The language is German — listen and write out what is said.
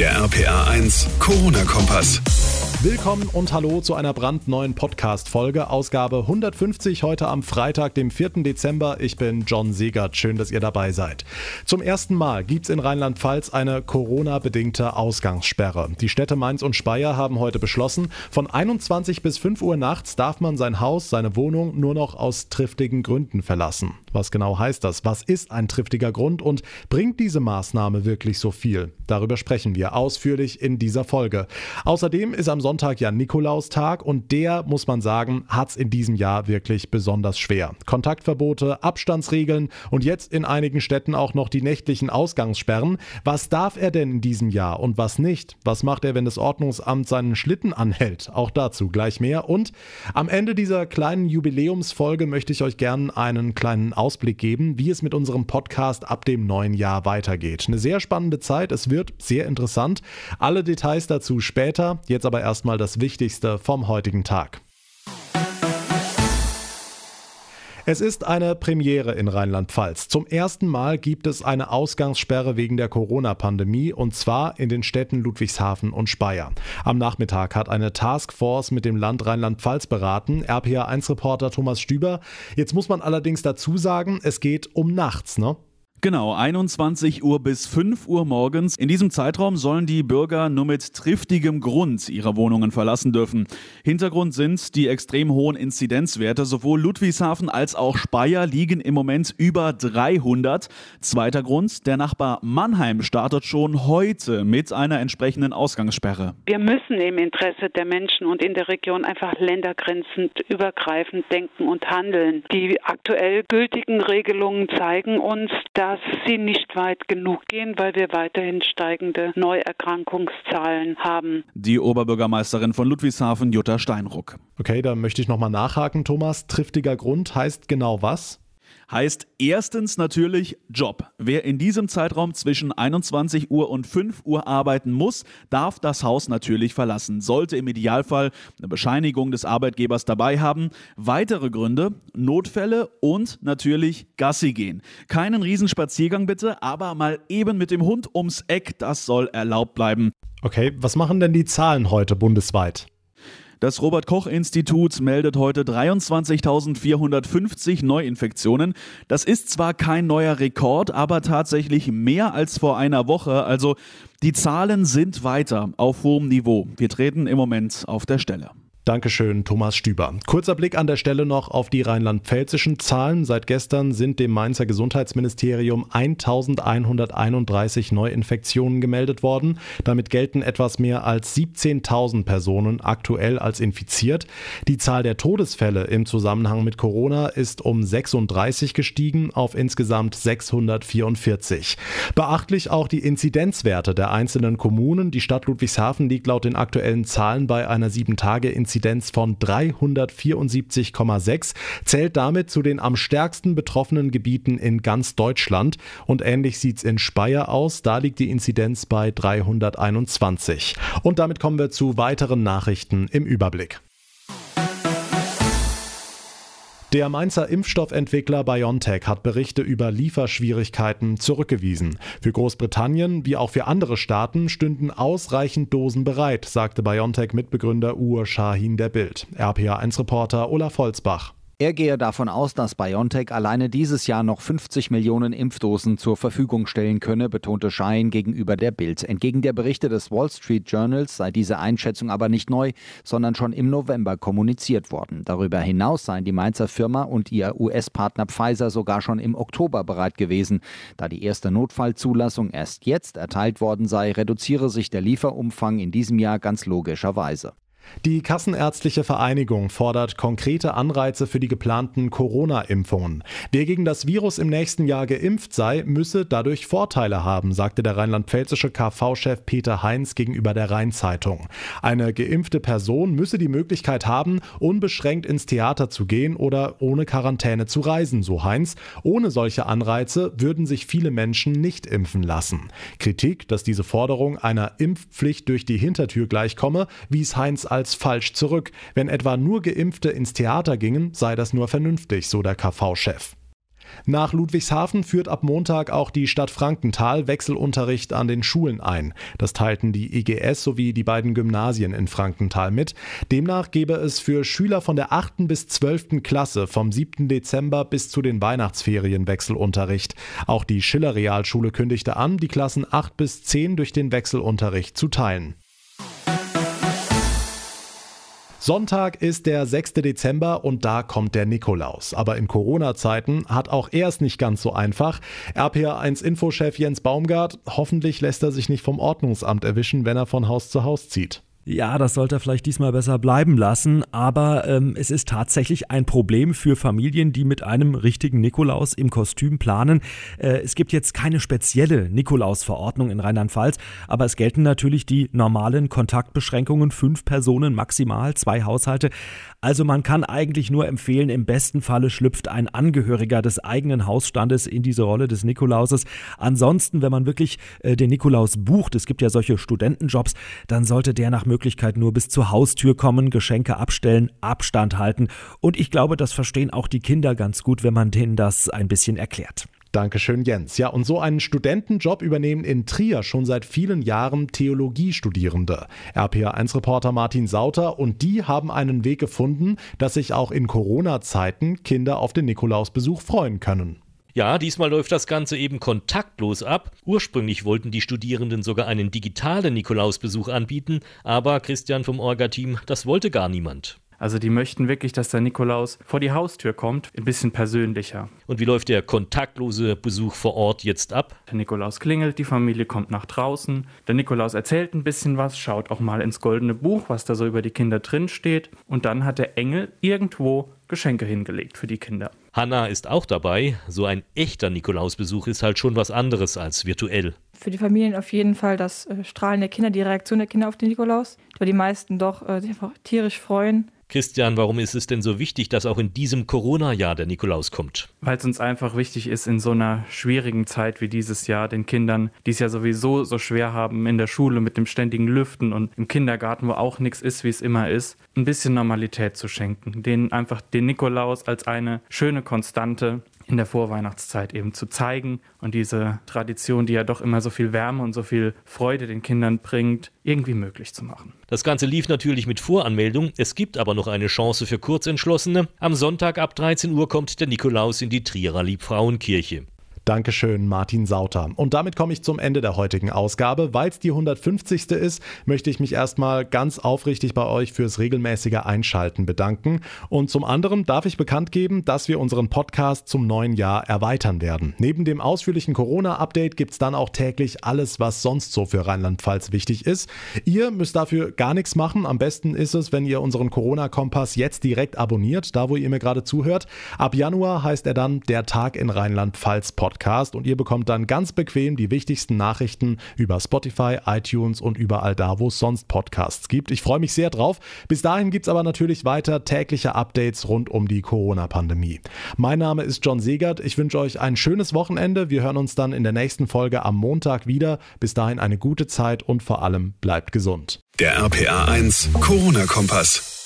Der RPA 1 Corona-Kompass. Willkommen und hallo zu einer brandneuen Podcast-Folge, Ausgabe 150 heute am Freitag, dem 4. Dezember. Ich bin John Segert. Schön, dass ihr dabei seid. Zum ersten Mal gibt es in Rheinland-Pfalz eine Corona-bedingte Ausgangssperre. Die Städte Mainz und Speyer haben heute beschlossen, von 21 bis 5 Uhr nachts darf man sein Haus, seine Wohnung nur noch aus triftigen Gründen verlassen. Was genau heißt das? Was ist ein triftiger Grund und bringt diese Maßnahme wirklich so viel? Darüber sprechen wir ausführlich in dieser Folge. Außerdem ist am Sonntag ja Nikolaustag und der, muss man sagen, hat es in diesem Jahr wirklich besonders schwer. Kontaktverbote, Abstandsregeln und jetzt in einigen Städten auch noch die nächtlichen Ausgangssperren. Was darf er denn in diesem Jahr und was nicht? Was macht er, wenn das Ordnungsamt seinen Schlitten anhält? Auch dazu gleich mehr. Und am Ende dieser kleinen Jubiläumsfolge möchte ich euch gerne einen kleinen Ausblick geben, wie es mit unserem Podcast ab dem neuen Jahr weitergeht. Eine sehr spannende Zeit, es wird sehr interessant. Alle Details dazu später, jetzt aber erstmal das Wichtigste vom heutigen Tag. Es ist eine Premiere in Rheinland-Pfalz. Zum ersten Mal gibt es eine Ausgangssperre wegen der Corona-Pandemie und zwar in den Städten Ludwigshafen und Speyer. Am Nachmittag hat eine Taskforce mit dem Land Rheinland-Pfalz beraten. RPA1-Reporter Thomas Stüber. Jetzt muss man allerdings dazu sagen, es geht um nachts, ne? Genau, 21 Uhr bis 5 Uhr morgens. In diesem Zeitraum sollen die Bürger nur mit triftigem Grund ihre Wohnungen verlassen dürfen. Hintergrund sind die extrem hohen Inzidenzwerte. Sowohl Ludwigshafen als auch Speyer liegen im Moment über 300. Zweiter Grund, der Nachbar Mannheim startet schon heute mit einer entsprechenden Ausgangssperre. Wir müssen im Interesse der Menschen und in der Region einfach ländergrenzend übergreifend denken und handeln. Die aktuell gültigen Regelungen zeigen uns, dass dass sie nicht weit genug gehen, weil wir weiterhin steigende Neuerkrankungszahlen haben. Die Oberbürgermeisterin von Ludwigshafen, Jutta Steinruck. Okay, da möchte ich nochmal nachhaken, Thomas. Triftiger Grund heißt genau was? Heißt erstens natürlich Job. Wer in diesem Zeitraum zwischen 21 Uhr und 5 Uhr arbeiten muss, darf das Haus natürlich verlassen. Sollte im Idealfall eine Bescheinigung des Arbeitgebers dabei haben. Weitere Gründe, Notfälle und natürlich Gassi gehen. Keinen Riesenspaziergang bitte, aber mal eben mit dem Hund ums Eck, das soll erlaubt bleiben. Okay, was machen denn die Zahlen heute bundesweit? Das Robert Koch Institut meldet heute 23.450 Neuinfektionen. Das ist zwar kein neuer Rekord, aber tatsächlich mehr als vor einer Woche. Also die Zahlen sind weiter auf hohem Niveau. Wir treten im Moment auf der Stelle. Dankeschön, Thomas Stüber. Kurzer Blick an der Stelle noch auf die rheinland-pfälzischen Zahlen. Seit gestern sind dem Mainzer Gesundheitsministerium 1131 Neuinfektionen gemeldet worden. Damit gelten etwas mehr als 17.000 Personen aktuell als infiziert. Die Zahl der Todesfälle im Zusammenhang mit Corona ist um 36 gestiegen auf insgesamt 644. Beachtlich auch die Inzidenzwerte der einzelnen Kommunen. Die Stadt Ludwigshafen liegt laut den aktuellen Zahlen bei einer 7-Tage-Inzidenz Inzidenz von 374,6, zählt damit zu den am stärksten betroffenen Gebieten in ganz Deutschland. Und ähnlich sieht es in Speyer aus. Da liegt die Inzidenz bei 321. Und damit kommen wir zu weiteren Nachrichten im Überblick. Der Mainzer Impfstoffentwickler BioNTech hat Berichte über Lieferschwierigkeiten zurückgewiesen. Für Großbritannien wie auch für andere Staaten stünden ausreichend Dosen bereit, sagte BioNTech-Mitbegründer Uhr Shahin der Bild. RPA1-Reporter Olaf Holzbach. Er gehe davon aus, dass BioNTech alleine dieses Jahr noch 50 Millionen Impfdosen zur Verfügung stellen könne, betonte Schein gegenüber der Bild. Entgegen der Berichte des Wall Street Journals sei diese Einschätzung aber nicht neu, sondern schon im November kommuniziert worden. Darüber hinaus seien die Mainzer Firma und ihr US-Partner Pfizer sogar schon im Oktober bereit gewesen. Da die erste Notfallzulassung erst jetzt erteilt worden sei, reduziere sich der Lieferumfang in diesem Jahr ganz logischerweise. Die Kassenärztliche Vereinigung fordert konkrete Anreize für die geplanten Corona-Impfungen. Wer gegen das Virus im nächsten Jahr geimpft sei, müsse dadurch Vorteile haben, sagte der rheinland-pfälzische KV-Chef Peter Heinz gegenüber der Rheinzeitung. Eine geimpfte Person müsse die Möglichkeit haben, unbeschränkt ins Theater zu gehen oder ohne Quarantäne zu reisen, so Heinz. Ohne solche Anreize würden sich viele Menschen nicht impfen lassen. Kritik, dass diese Forderung einer Impfpflicht durch die Hintertür gleichkomme, wies Heinz als falsch zurück. Wenn etwa nur Geimpfte ins Theater gingen, sei das nur vernünftig, so der KV-Chef. Nach Ludwigshafen führt ab Montag auch die Stadt Frankenthal Wechselunterricht an den Schulen ein. Das teilten die IGS sowie die beiden Gymnasien in Frankenthal mit. Demnach gebe es für Schüler von der 8. bis 12. Klasse vom 7. Dezember bis zu den Weihnachtsferien Wechselunterricht. Auch die Schiller Realschule kündigte an, die Klassen 8 bis 10 durch den Wechselunterricht zu teilen. Sonntag ist der 6. Dezember und da kommt der Nikolaus. Aber in Corona-Zeiten hat auch er es nicht ganz so einfach. RPA1-Infochef Jens Baumgart, hoffentlich lässt er sich nicht vom Ordnungsamt erwischen, wenn er von Haus zu Haus zieht. Ja, das sollte er vielleicht diesmal besser bleiben lassen, aber ähm, es ist tatsächlich ein Problem für Familien, die mit einem richtigen Nikolaus im Kostüm planen. Äh, es gibt jetzt keine spezielle Nikolaus-Verordnung in Rheinland-Pfalz, aber es gelten natürlich die normalen Kontaktbeschränkungen, fünf Personen maximal, zwei Haushalte. Also man kann eigentlich nur empfehlen, im besten Falle schlüpft ein Angehöriger des eigenen Hausstandes in diese Rolle des Nikolauses. Ansonsten, wenn man wirklich äh, den Nikolaus bucht, es gibt ja solche Studentenjobs, dann sollte der nach Möglichkeit nur bis zur Haustür kommen, Geschenke abstellen, Abstand halten. Und ich glaube, das verstehen auch die Kinder ganz gut, wenn man denen das ein bisschen erklärt. Dankeschön, Jens. Ja, und so einen Studentenjob übernehmen in Trier schon seit vielen Jahren Theologiestudierende. RPA1-Reporter Martin Sauter und die haben einen Weg gefunden, dass sich auch in Corona-Zeiten Kinder auf den Nikolausbesuch freuen können. Ja, diesmal läuft das Ganze eben kontaktlos ab. Ursprünglich wollten die Studierenden sogar einen digitalen Nikolausbesuch anbieten, aber Christian vom Orga-Team, das wollte gar niemand. Also die möchten wirklich, dass der Nikolaus vor die Haustür kommt, ein bisschen persönlicher. Und wie läuft der kontaktlose Besuch vor Ort jetzt ab? Der Nikolaus klingelt, die Familie kommt nach draußen. Der Nikolaus erzählt ein bisschen was, schaut auch mal ins goldene Buch, was da so über die Kinder drin steht. Und dann hat der Engel irgendwo Geschenke hingelegt für die Kinder. Hanna ist auch dabei. So ein echter Nikolausbesuch ist halt schon was anderes als virtuell. Für die Familien auf jeden Fall das äh, Strahlen der Kinder, die Reaktion der Kinder auf den Nikolaus, weil die meisten doch äh, sich einfach tierisch freuen. Christian, warum ist es denn so wichtig, dass auch in diesem Corona-Jahr der Nikolaus kommt? Weil es uns einfach wichtig ist, in so einer schwierigen Zeit wie dieses Jahr den Kindern, die es ja sowieso so schwer haben in der Schule mit dem ständigen Lüften und im Kindergarten, wo auch nichts ist, wie es immer ist, ein bisschen Normalität zu schenken. Denen einfach den Nikolaus als eine schöne Konstante in der Vorweihnachtszeit eben zu zeigen und diese Tradition, die ja doch immer so viel Wärme und so viel Freude den Kindern bringt, irgendwie möglich zu machen. Das Ganze lief natürlich mit Voranmeldung. Es gibt aber noch eine Chance für Kurzentschlossene. Am Sonntag ab 13 Uhr kommt der Nikolaus in die Trierer Liebfrauenkirche. Dankeschön, Martin Sauter. Und damit komme ich zum Ende der heutigen Ausgabe. Weil es die 150. ist, möchte ich mich erstmal ganz aufrichtig bei euch fürs regelmäßige Einschalten bedanken. Und zum anderen darf ich bekannt geben, dass wir unseren Podcast zum neuen Jahr erweitern werden. Neben dem ausführlichen Corona-Update gibt es dann auch täglich alles, was sonst so für Rheinland-Pfalz wichtig ist. Ihr müsst dafür gar nichts machen. Am besten ist es, wenn ihr unseren Corona-Kompass jetzt direkt abonniert, da wo ihr mir gerade zuhört. Ab Januar heißt er dann der Tag in Rheinland-Pfalz Podcast. Podcast und ihr bekommt dann ganz bequem die wichtigsten Nachrichten über Spotify, iTunes und überall da, wo es sonst Podcasts gibt. Ich freue mich sehr drauf. Bis dahin gibt es aber natürlich weiter tägliche Updates rund um die Corona-Pandemie. Mein Name ist John Segert. Ich wünsche euch ein schönes Wochenende. Wir hören uns dann in der nächsten Folge am Montag wieder. Bis dahin eine gute Zeit und vor allem bleibt gesund. Der RPA 1 Corona-Kompass.